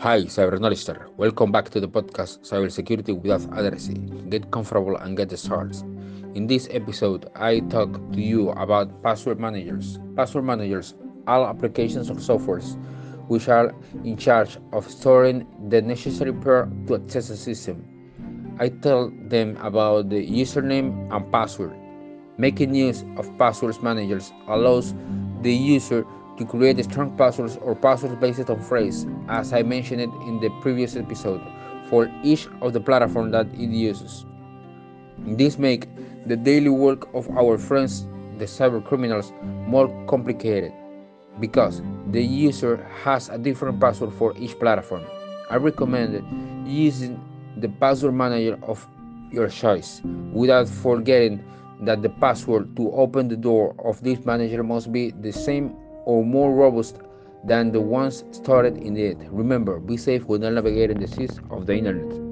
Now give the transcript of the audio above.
Hi, cyberknowledger. Welcome back to the podcast Cybersecurity Without Addressing. Get comfortable and get the started. In this episode, I talk to you about password managers. Password managers are applications or softwares which are in charge of storing the necessary pair to access the system. I tell them about the username and password. Making use of passwords managers allows the user to create strong passwords or passwords based on phrase, as I mentioned in the previous episode, for each of the platform that it uses. This makes the daily work of our friends, the cyber criminals, more complicated because the user has a different password for each platform. I recommend using the password manager of your choice without forgetting that the password to open the door of this manager must be the same or more robust than the ones stored in it. Remember, be safe when navigating the seas of the internet.